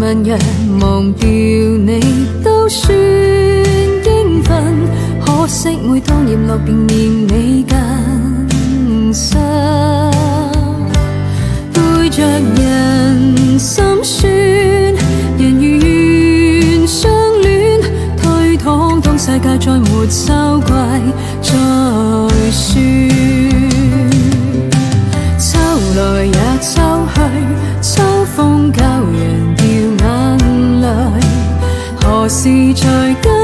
问若忘掉你都算应份，可惜每当叶落便念你更深，背着人心酸，人如愿相恋，推搪当世界再没秋季，再算。是在。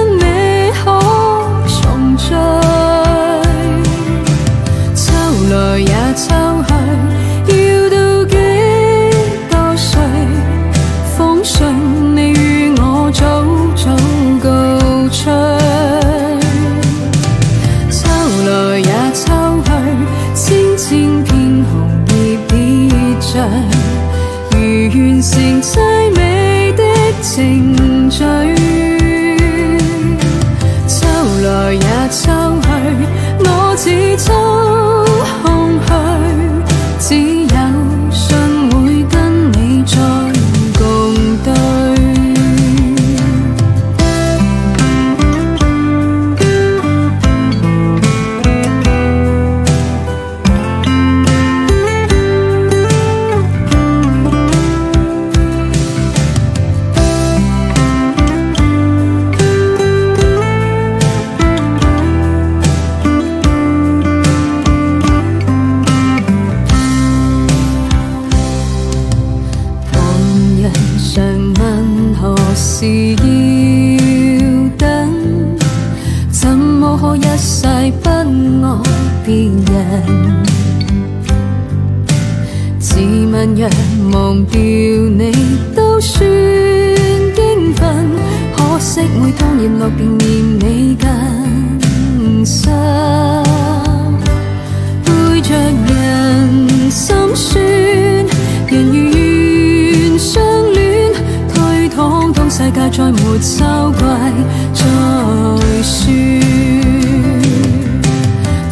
也再没秋季再说，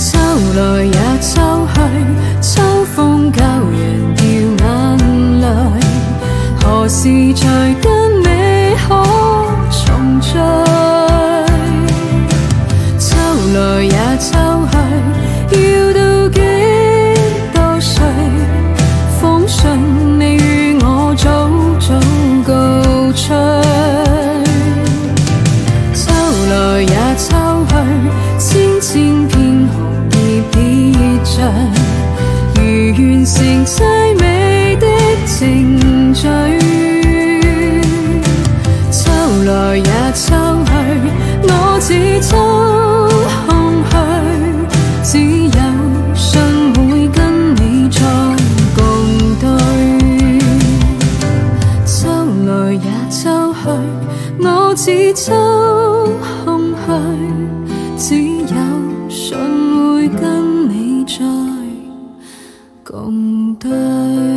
秋来也秋去，秋风教人掉眼泪，何时才？秋去，我只秋空虚，只有信会跟你再共对。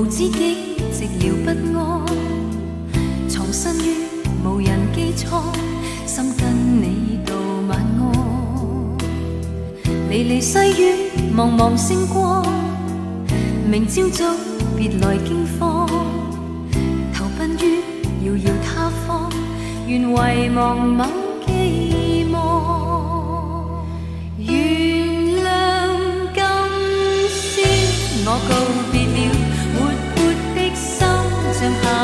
无知己，寂寥不安，藏身于无人机舱，心跟你道晚安。离离细雨，茫茫星光，明朝早别来惊慌，投奔于遥遥他方，愿遗忘某。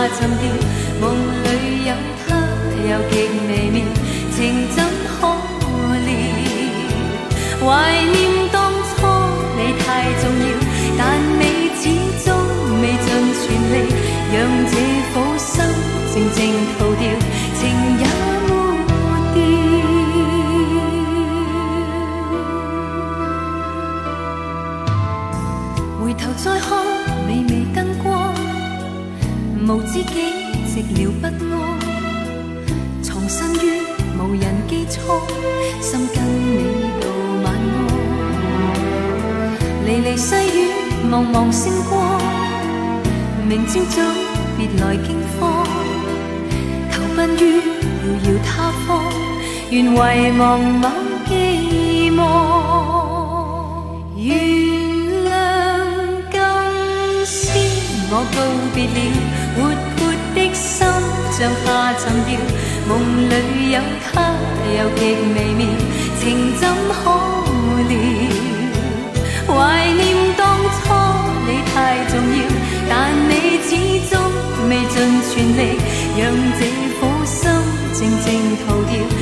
沉梦里有他，又极微妙，情怎可料？怀念。无知己，寂寥不安，藏身于无人机舱，心跟你到晚安。离离细雨，茫茫星光，明朝早别来惊慌，投奔于遥遥他方，愿遗忘某寄望。原谅今宵，我告别了。上下寻要，梦里有他，又极微妙，情怎可料？怀念当初你太重要，但你始终未尽全力，让这苦心静静逃掉。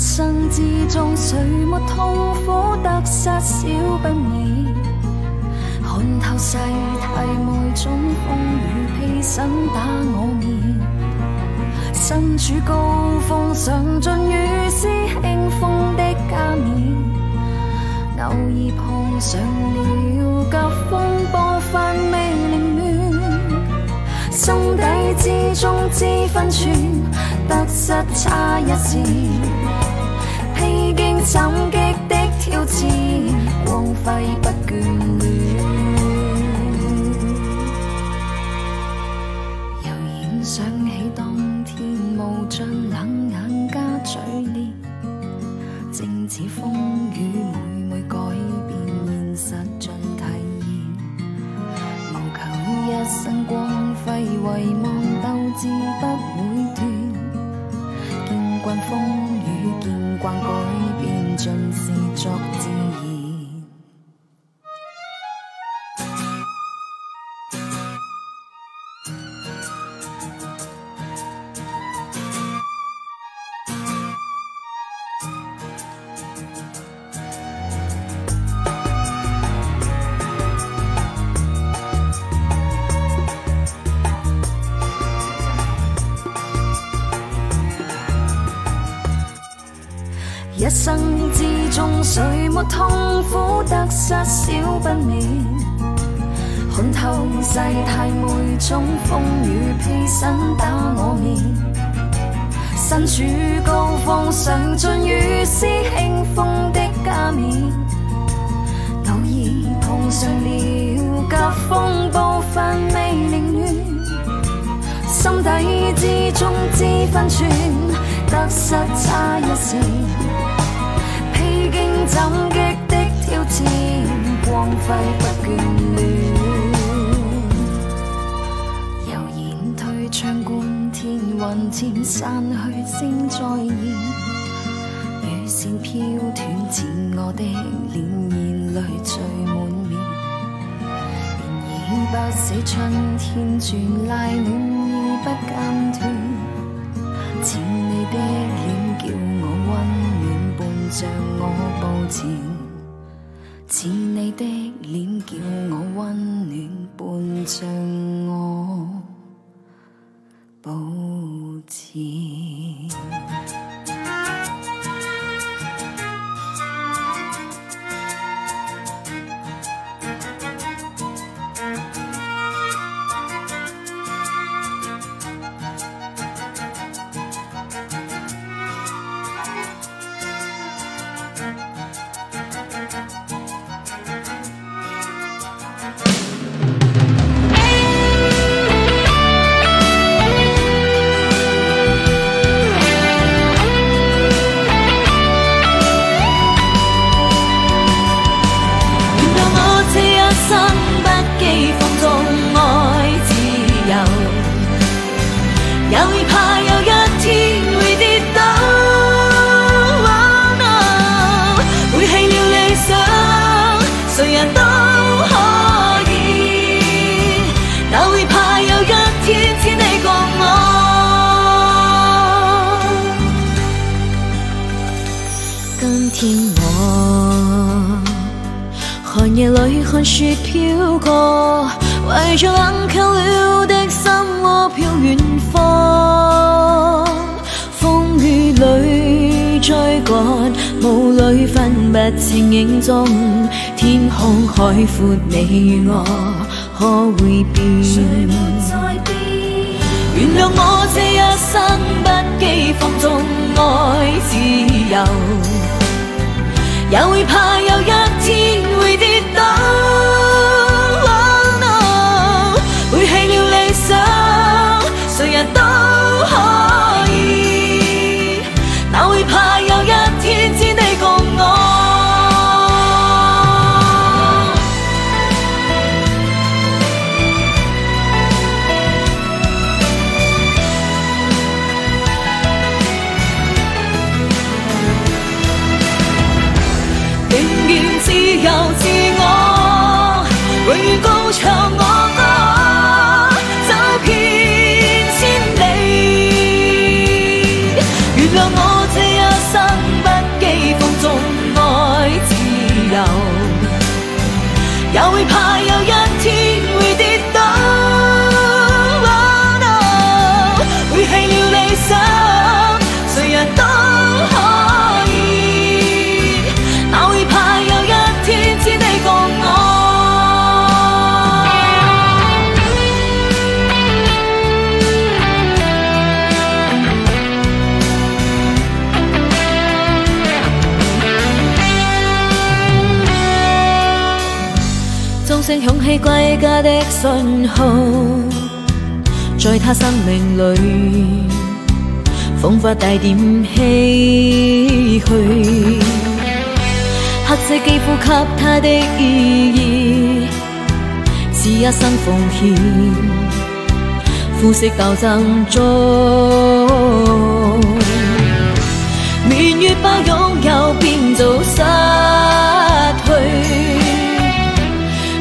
生之中，谁没痛苦？得失少不免。看透世态每种风雨披身打我面。身处高峰，尝尽雨丝轻风的加冕。偶尔碰上了急风波翻，未凌乱。心底之中知分寸，得失差一线。心激的挑战，光辉不眷恋。悠然想起当天无尽冷眼加嘴脸，正似风雨每每改变现实尽体验。无求一生光辉，唯望斗志不会断。见惯风。Jock 痛苦得失少不免，看透世态每种风雨披身打我面，身处高峰尝尽雨丝轻风的加冕，偶尔碰上了急风暴伐未凌乱，心底之中知分寸，得失差一线，披荆斩。光辉不眷恋。悠然推窗观天，云渐散去，星再现。雨线飘断，似我的脸，然泪聚满面。然而不舍春天转赖暖意不间断。似你的脸，叫我温暖，伴着我步前。你的脸叫我温暖，伴着。雪飘过，怀着冷却了的心窝飘远方。风雨里追赶，雾里分不清影踪。天空海阔，你与我可会变？原谅我这一生不羁放纵爱自由，也会怕有一天。声响起，归家的讯号，在他生命里，仿佛带点唏嘘。黑色肌肤给他的意义，是一生奉献，肤色斗争中，年月把拥有，变做失。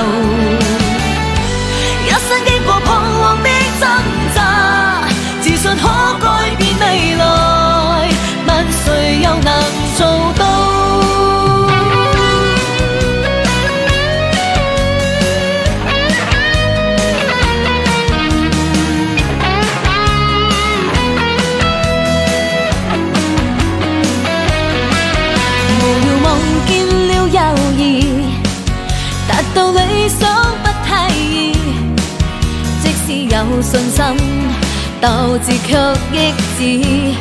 tahu 信心，鬥志卻抑止。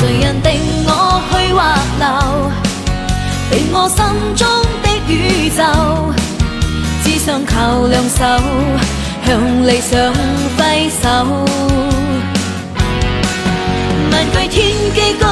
誰人定我去或留？定我心中的宇宙，只想靠兩手向理想揮手。萬句天機。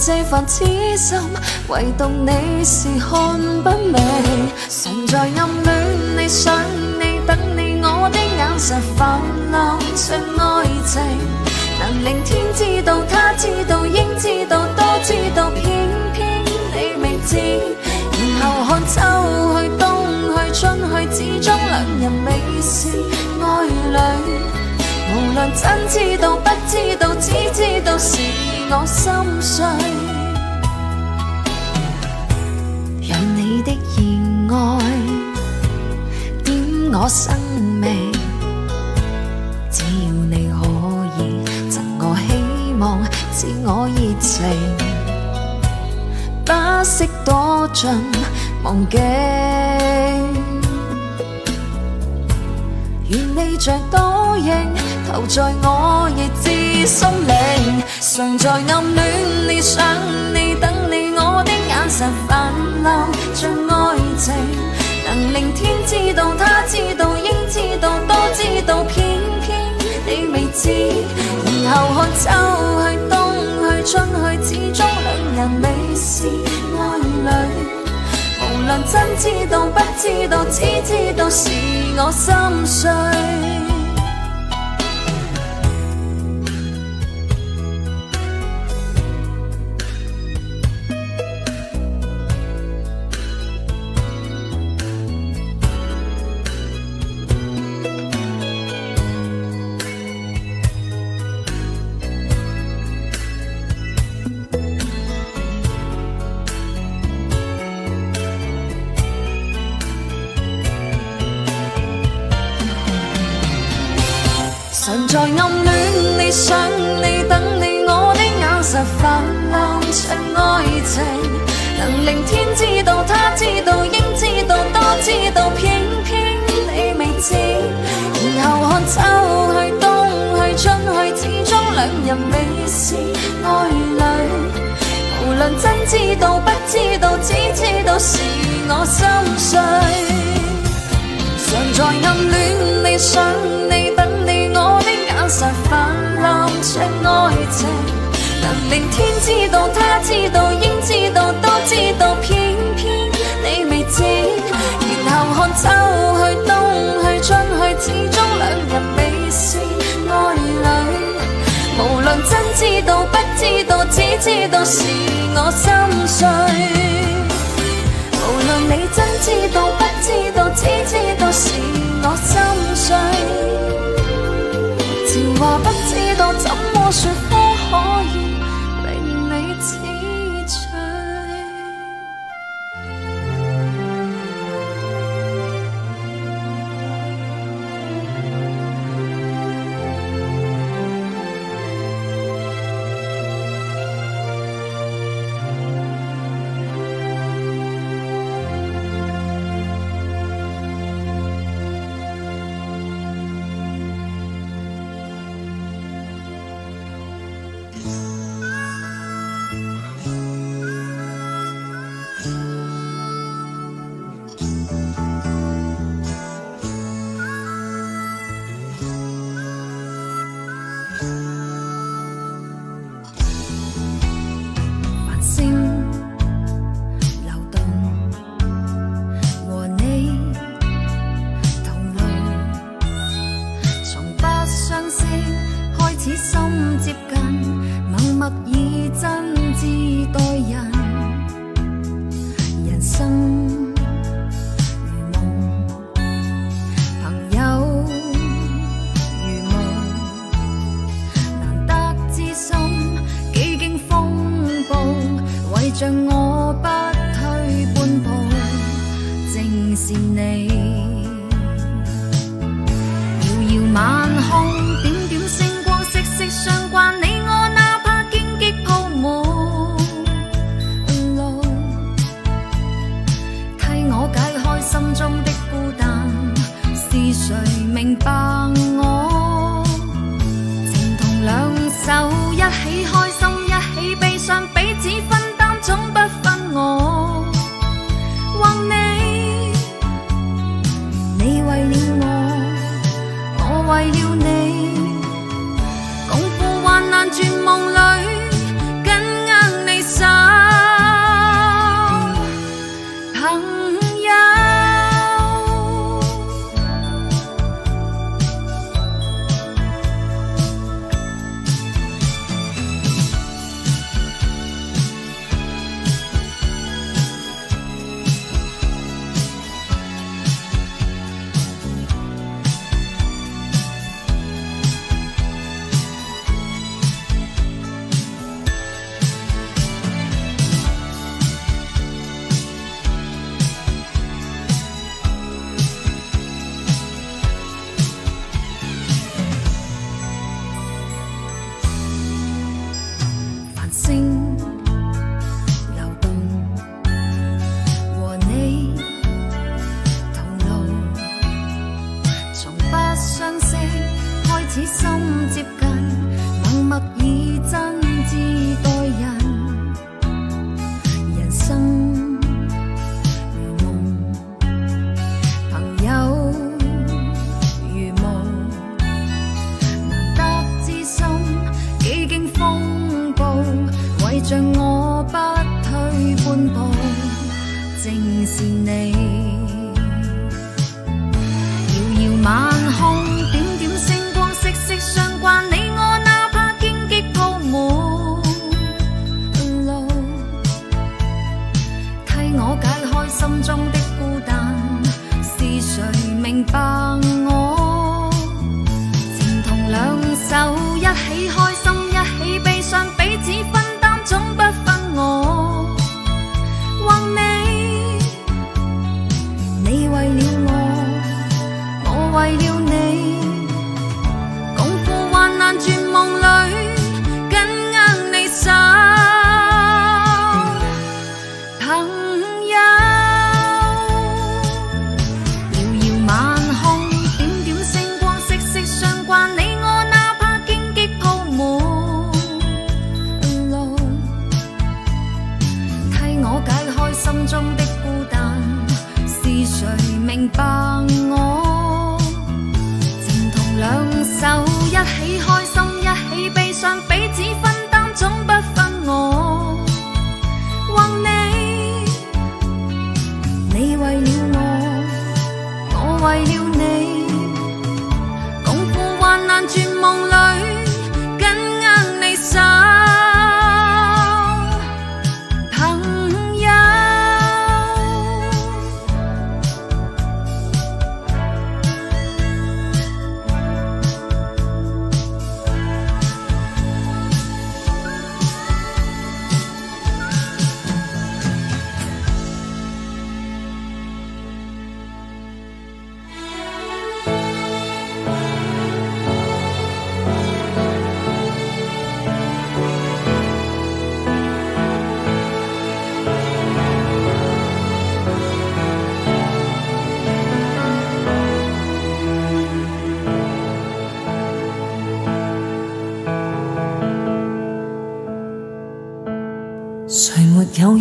这份痴心，唯独你是看不明。常在暗恋你，想你，等你，我的眼神泛滥着爱情，能令天知道，他知道，应知道，都知道，偏偏你未知。然后看秋去，冬去，春去，始终两人未是爱侣。无论真知道，不知道，只知道是。我心碎，有你的热爱点我生命。只要你可以赠我希望，赐我热情，不惜躲进梦境。愿你着倒影，投在我热炽心灵，常在暗恋你、想你、等你，我的眼神泛滥像爱情，能令天知道、他知道、应知道、都知道，偏偏你未知。然后看秋去、冬去、春去，始终两人未是爱侣。无论真知道不知道，只知道是我心碎。泛滥着爱情，能令天知道，他知道，应知道，多知道，偏偏你未知。然后看秋去冬去春去，始终两人未是爱侣。无论真知道不知道，只知道是我心碎。常在暗恋，你想你等你，我的眼神泛滥着爱情。能令天知道，他知道，应知道，都知道，偏偏你未知。然后看秋去冬去春去，始终两人比是爱侣。无论真知道不知道，只知道是我心碎。无论你真知道不知道，只知道是。你。我解开心中的孤单，是谁明白我？情同两手。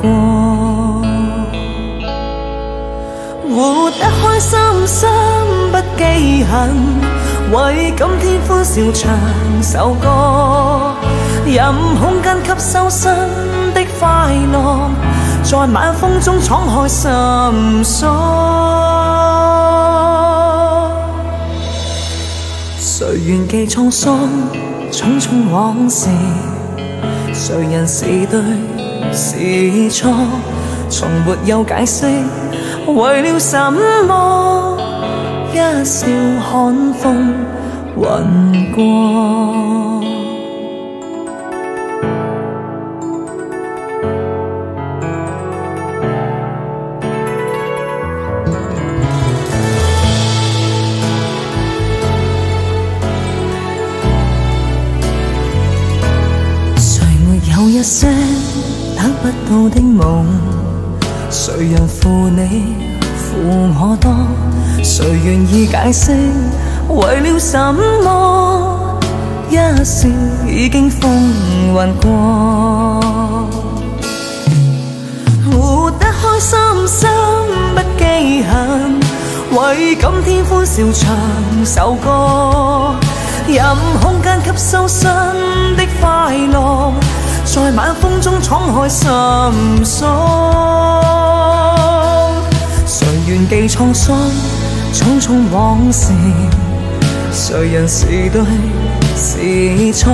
过，活得开心心不记恨，为今天欢笑唱首歌。任空间吸收新的快乐，在晚风中敞开心锁。谁愿记沧桑，匆匆往事，谁人是对？是错，从没有解释，为了什么？一笑看风云过。到的梦，谁人负你负我多？谁愿意解释为了什么？一笑已经风云过，活得开心心不记恨，为今天欢笑唱首歌，任空间吸收新的快乐。在晚风中敞开心胸，谁愿记沧桑？匆匆往事，谁人是对是错？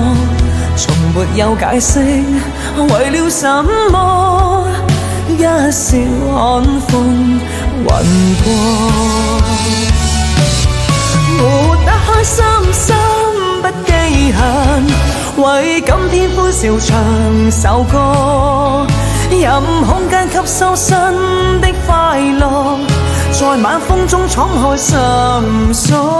从没有解释，为了什么？一笑看风云过，活得开心心不记恨。笑唱首歌，任空间吸收新的快乐，在晚风中敞开心锁。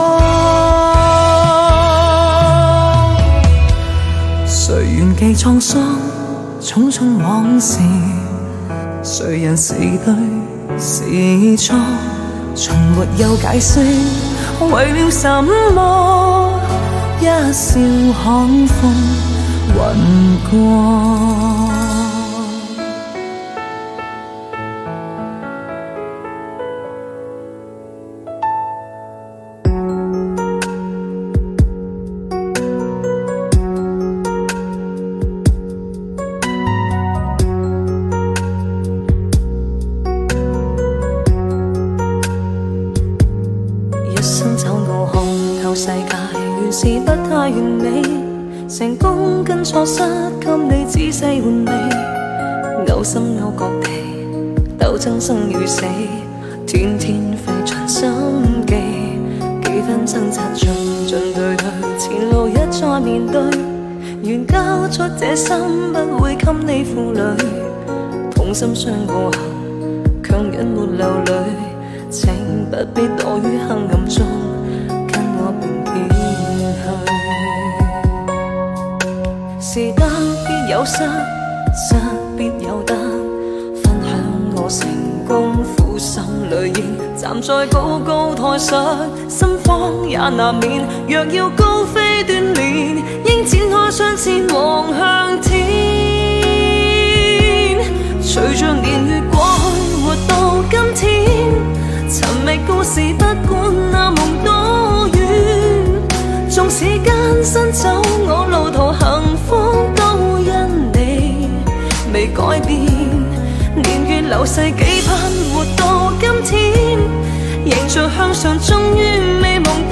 谁愿记沧桑，匆匆往事，谁人是对是错，从没有解释，为了什么，一笑看风。欢歌。斗争生与死，天天费尽心机，几番挣扎进进退退，前路一再面对。愿交出这心，不会给你负累。痛心伤过后，强忍没流泪，请不必躲于黑暗中，跟我便肩去。是得必有失，失必有得。功夫心里練，站在高高台上，心慌也难免。若要高飞锻炼，应展开双翅望向天。随着年月过去，活到今天，寻觅故事，不管那梦多远，纵使艰辛走我路途，幸福都因你未改变。流世几盼活到今天，迎着向上，终于美梦。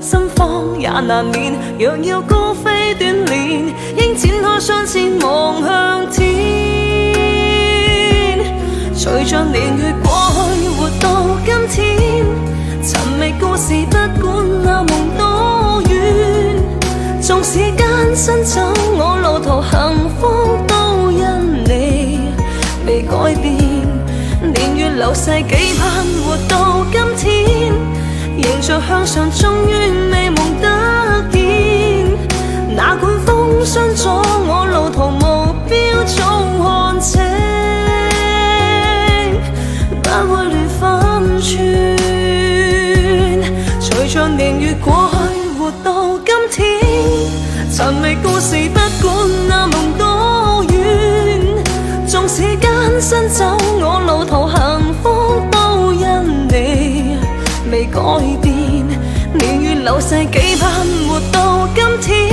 心慌也难免，若要高飞锻炼，应展开双翅望向天。随着年月过去，活到今天，寻觅故事，不管那梦多远。纵使艰身走，我路途幸福都因你未改变。年月流逝几盼活到今天。迎着向上，终于未梦得见。哪管风霜阻我路途，目标早看清，不会乱分寸。随着年月过去，活到今天，寻觅故事，不管那梦多远，纵使艰辛走。世几盼活到今天，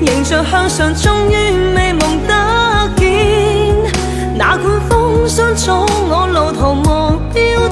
迎着向上，终于美梦得见。那管风霜阻我路途目标。